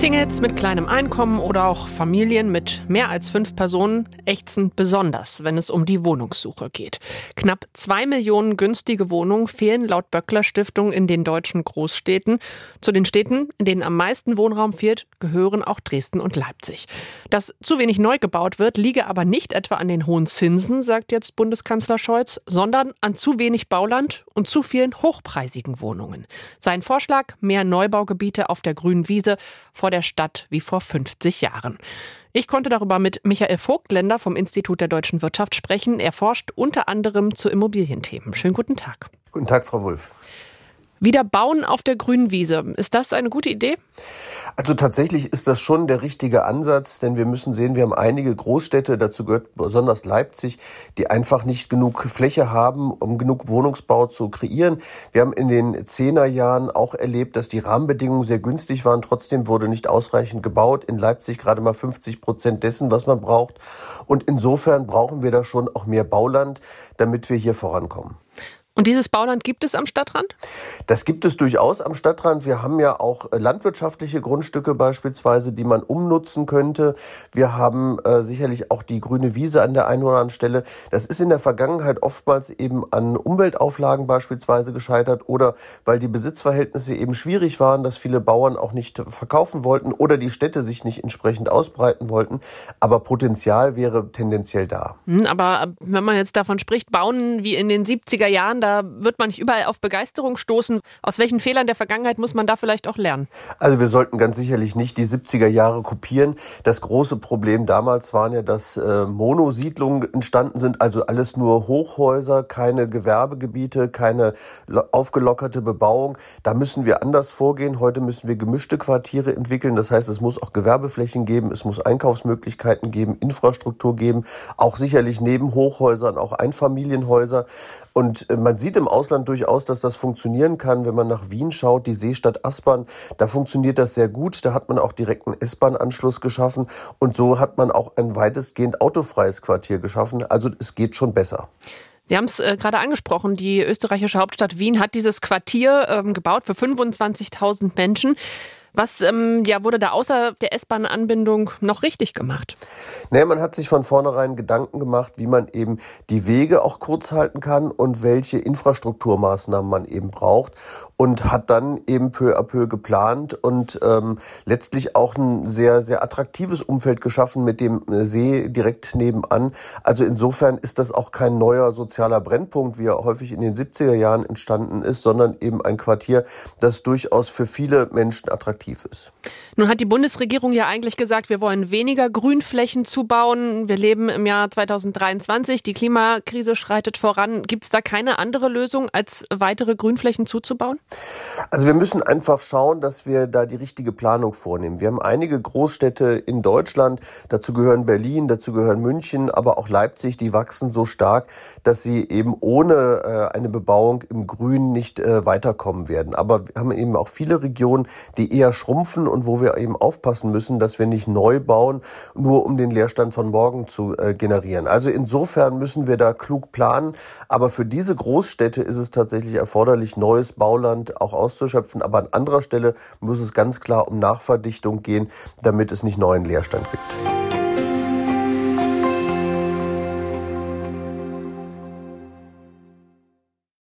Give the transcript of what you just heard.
Singles mit kleinem Einkommen oder auch Familien mit mehr als fünf Personen ächzen besonders, wenn es um die Wohnungssuche geht. Knapp zwei Millionen günstige Wohnungen fehlen laut Böckler Stiftung in den deutschen Großstädten. Zu den Städten, in denen am meisten Wohnraum fehlt, gehören auch Dresden und Leipzig. Dass zu wenig neu gebaut wird, liege aber nicht etwa an den hohen Zinsen, sagt jetzt Bundeskanzler Scholz, sondern an zu wenig Bauland und zu vielen hochpreisigen Wohnungen. Sein Vorschlag, mehr Neubaugebiete auf der grünen Wiese vor vor der Stadt wie vor 50 Jahren. Ich konnte darüber mit Michael Vogtländer vom Institut der deutschen Wirtschaft sprechen. Er forscht unter anderem zu Immobilienthemen. Schönen guten Tag. Guten Tag, Frau Wulff. Wieder bauen auf der grünen Wiese. Ist das eine gute Idee? Also tatsächlich ist das schon der richtige Ansatz, denn wir müssen sehen, wir haben einige Großstädte, dazu gehört besonders Leipzig, die einfach nicht genug Fläche haben, um genug Wohnungsbau zu kreieren. Wir haben in den Zehnerjahren auch erlebt, dass die Rahmenbedingungen sehr günstig waren. Trotzdem wurde nicht ausreichend gebaut. In Leipzig gerade mal 50 Prozent dessen, was man braucht. Und insofern brauchen wir da schon auch mehr Bauland, damit wir hier vorankommen. Und dieses Bauland gibt es am Stadtrand? Das gibt es durchaus am Stadtrand. Wir haben ja auch äh, landwirtschaftliche Grundstücke beispielsweise, die man umnutzen könnte. Wir haben äh, sicherlich auch die grüne Wiese an der einen oder anderen Stelle. Das ist in der Vergangenheit oftmals eben an Umweltauflagen beispielsweise gescheitert oder weil die Besitzverhältnisse eben schwierig waren, dass viele Bauern auch nicht verkaufen wollten oder die Städte sich nicht entsprechend ausbreiten wollten. Aber Potenzial wäre tendenziell da. Hm, aber äh, wenn man jetzt davon spricht, bauen wie in den 70er Jahren, da wird man nicht überall auf Begeisterung stoßen. Aus welchen Fehlern der Vergangenheit muss man da vielleicht auch lernen? Also wir sollten ganz sicherlich nicht die 70er Jahre kopieren. Das große Problem damals waren ja, dass äh, Monosiedlungen entstanden sind, also alles nur Hochhäuser, keine Gewerbegebiete, keine aufgelockerte Bebauung. Da müssen wir anders vorgehen. Heute müssen wir gemischte Quartiere entwickeln. Das heißt, es muss auch Gewerbeflächen geben, es muss Einkaufsmöglichkeiten geben, Infrastruktur geben, auch sicherlich neben Hochhäusern auch Einfamilienhäuser. Und äh, man sieht im Ausland durchaus, dass das funktionieren kann. Wenn man nach Wien schaut, die Seestadt Aspern, da funktioniert das sehr gut. Da hat man auch direkt einen S-Bahn-Anschluss geschaffen und so hat man auch ein weitestgehend autofreies Quartier geschaffen. Also es geht schon besser. Sie haben es äh, gerade angesprochen, die österreichische Hauptstadt Wien hat dieses Quartier ähm, gebaut für 25.000 Menschen. Was ähm, ja, wurde da außer der S-Bahn-Anbindung noch richtig gemacht? Naja, man hat sich von vornherein Gedanken gemacht, wie man eben die Wege auch kurz halten kann und welche Infrastrukturmaßnahmen man eben braucht und hat dann eben peu à peu geplant und ähm, letztlich auch ein sehr, sehr attraktives Umfeld geschaffen mit dem See direkt nebenan. Also insofern ist das auch kein neuer sozialer Brennpunkt, wie er häufig in den 70er Jahren entstanden ist, sondern eben ein Quartier, das durchaus für viele Menschen attraktiv attraktiv ist. Nun hat die Bundesregierung ja eigentlich gesagt, wir wollen weniger Grünflächen zubauen. Wir leben im Jahr 2023. Die Klimakrise schreitet voran. Gibt es da keine andere Lösung, als weitere Grünflächen zuzubauen? Also wir müssen einfach schauen, dass wir da die richtige Planung vornehmen. Wir haben einige Großstädte in Deutschland. Dazu gehören Berlin, dazu gehören München, aber auch Leipzig. Die wachsen so stark, dass sie eben ohne äh, eine Bebauung im Grün nicht äh, weiterkommen werden. Aber wir haben eben auch viele Regionen, die eher schrumpfen und wo wir eben aufpassen müssen, dass wir nicht neu bauen, nur um den Leerstand von morgen zu äh, generieren. Also insofern müssen wir da klug planen. Aber für diese Großstädte ist es tatsächlich erforderlich, neues Bauland auch auszuschöpfen. Aber an anderer Stelle muss es ganz klar um Nachverdichtung gehen, damit es nicht neuen Leerstand gibt.